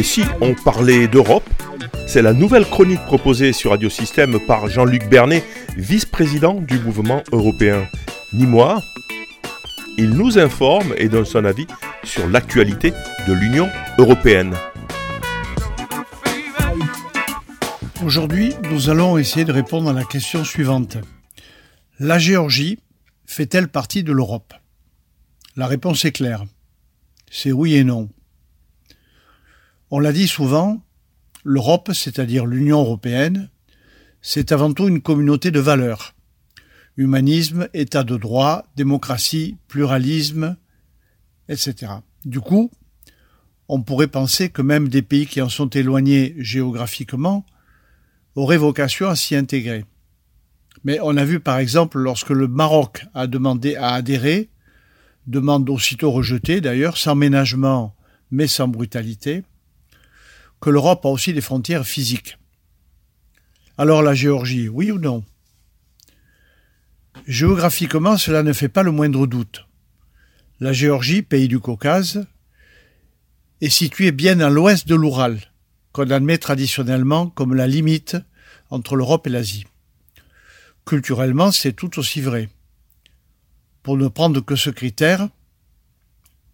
Et si on parlait d'Europe, c'est la nouvelle chronique proposée sur Radio Système par Jean-Luc Bernet, vice-président du mouvement européen. Ni moi, il nous informe et donne son avis sur l'actualité de l'Union européenne. Aujourd'hui, nous allons essayer de répondre à la question suivante. La Géorgie fait-elle partie de l'Europe? La réponse est claire. C'est oui et non. On l'a dit souvent, l'Europe, c'est-à-dire l'Union européenne, c'est avant tout une communauté de valeurs. Humanisme, état de droit, démocratie, pluralisme, etc. Du coup, on pourrait penser que même des pays qui en sont éloignés géographiquement auraient vocation à s'y intégrer. Mais on a vu par exemple lorsque le Maroc a demandé à adhérer, demande aussitôt rejetée d'ailleurs, sans ménagement mais sans brutalité, que l'Europe a aussi des frontières physiques. Alors la Géorgie, oui ou non? Géographiquement, cela ne fait pas le moindre doute. La Géorgie, pays du Caucase, est située bien à l'ouest de l'Oural, qu'on admet traditionnellement comme la limite entre l'Europe et l'Asie. Culturellement, c'est tout aussi vrai. Pour ne prendre que ce critère,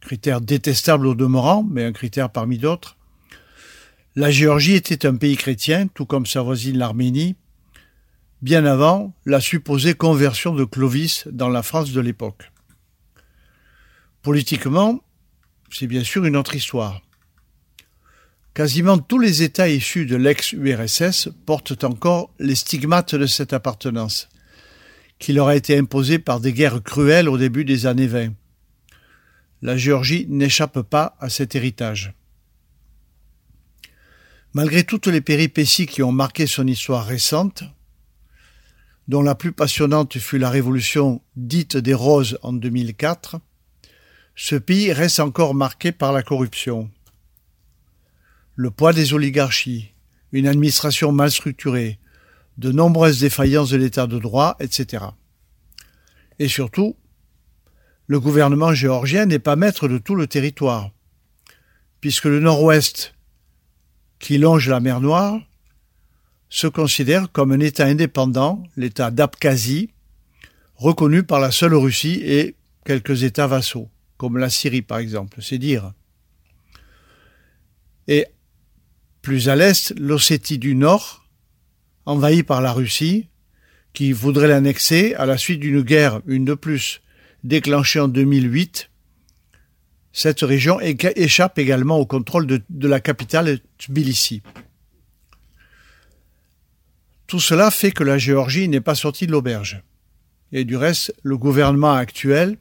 critère détestable au demeurant, mais un critère parmi d'autres, la Géorgie était un pays chrétien, tout comme sa voisine l'Arménie, bien avant la supposée conversion de Clovis dans la France de l'époque. Politiquement, c'est bien sûr une autre histoire. Quasiment tous les États issus de l'ex-URSS portent encore les stigmates de cette appartenance, qui leur a été imposée par des guerres cruelles au début des années 20. La Géorgie n'échappe pas à cet héritage. Malgré toutes les péripéties qui ont marqué son histoire récente, dont la plus passionnante fut la révolution dite des Roses en 2004, ce pays reste encore marqué par la corruption le poids des oligarchies, une administration mal structurée, de nombreuses défaillances de l'état de droit, etc. Et surtout, le gouvernement géorgien n'est pas maître de tout le territoire, puisque le nord-ouest, qui longe la mer Noire, se considère comme un État indépendant, l'État d'Abkhazie, reconnu par la seule Russie et quelques États vassaux, comme la Syrie par exemple, c'est dire. Et plus à l'est, l'Ossétie du Nord, envahie par la Russie, qui voudrait l'annexer à la suite d'une guerre, une de plus, déclenchée en 2008. Cette région échappe également au contrôle de, la capitale Tbilissi. Tout cela fait que la Géorgie n'est pas sortie de l'auberge. Et du reste, le gouvernement actuel,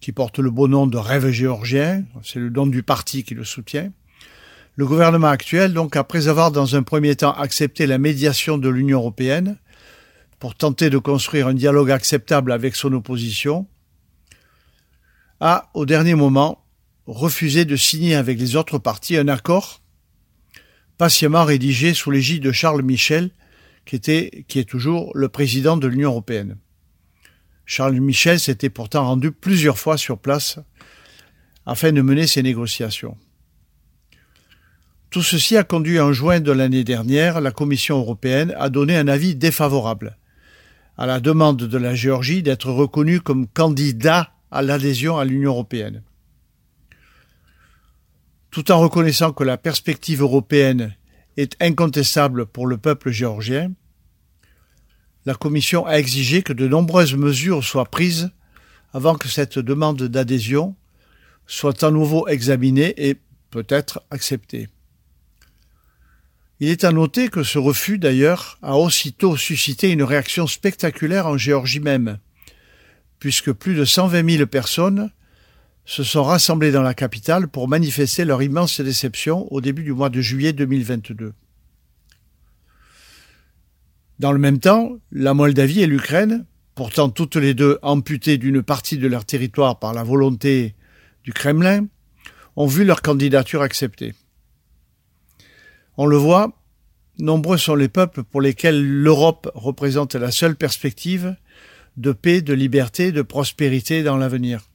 qui porte le beau nom de Rêve géorgien, c'est le nom du parti qui le soutient, le gouvernement actuel, donc, après avoir dans un premier temps accepté la médiation de l'Union européenne pour tenter de construire un dialogue acceptable avec son opposition, a, au dernier moment, refusé de signer avec les autres partis un accord patiemment rédigé sous l'égide de Charles Michel, qui, qui est toujours le président de l'Union européenne. Charles Michel s'était pourtant rendu plusieurs fois sur place afin de mener ces négociations. Tout ceci a conduit en juin de l'année dernière la Commission européenne à donner un avis défavorable à la demande de la Géorgie d'être reconnue comme candidat à l'adhésion à l'Union européenne. Tout en reconnaissant que la perspective européenne est incontestable pour le peuple géorgien, la Commission a exigé que de nombreuses mesures soient prises avant que cette demande d'adhésion soit à nouveau examinée et peut-être acceptée. Il est à noter que ce refus, d'ailleurs, a aussitôt suscité une réaction spectaculaire en Géorgie même, puisque plus de 120 000 personnes se sont rassemblées dans la capitale pour manifester leur immense déception au début du mois de juillet 2022. Dans le même temps, la Moldavie et l'Ukraine, pourtant toutes les deux amputées d'une partie de leur territoire par la volonté du Kremlin, ont vu leur candidature acceptée. On le voit, nombreux sont les peuples pour lesquels l'Europe représente la seule perspective de paix, de liberté, de prospérité dans l'avenir.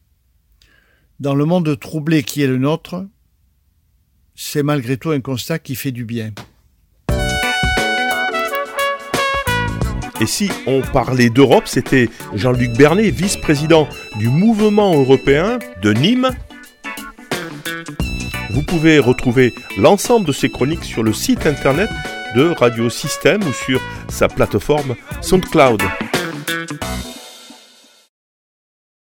Dans le monde troublé qui est le nôtre, c'est malgré tout un constat qui fait du bien. Et si on parlait d'Europe, c'était Jean-Luc Bernet, vice-président du mouvement européen de Nîmes. Vous pouvez retrouver l'ensemble de ces chroniques sur le site internet de Radio Système ou sur sa plateforme SoundCloud.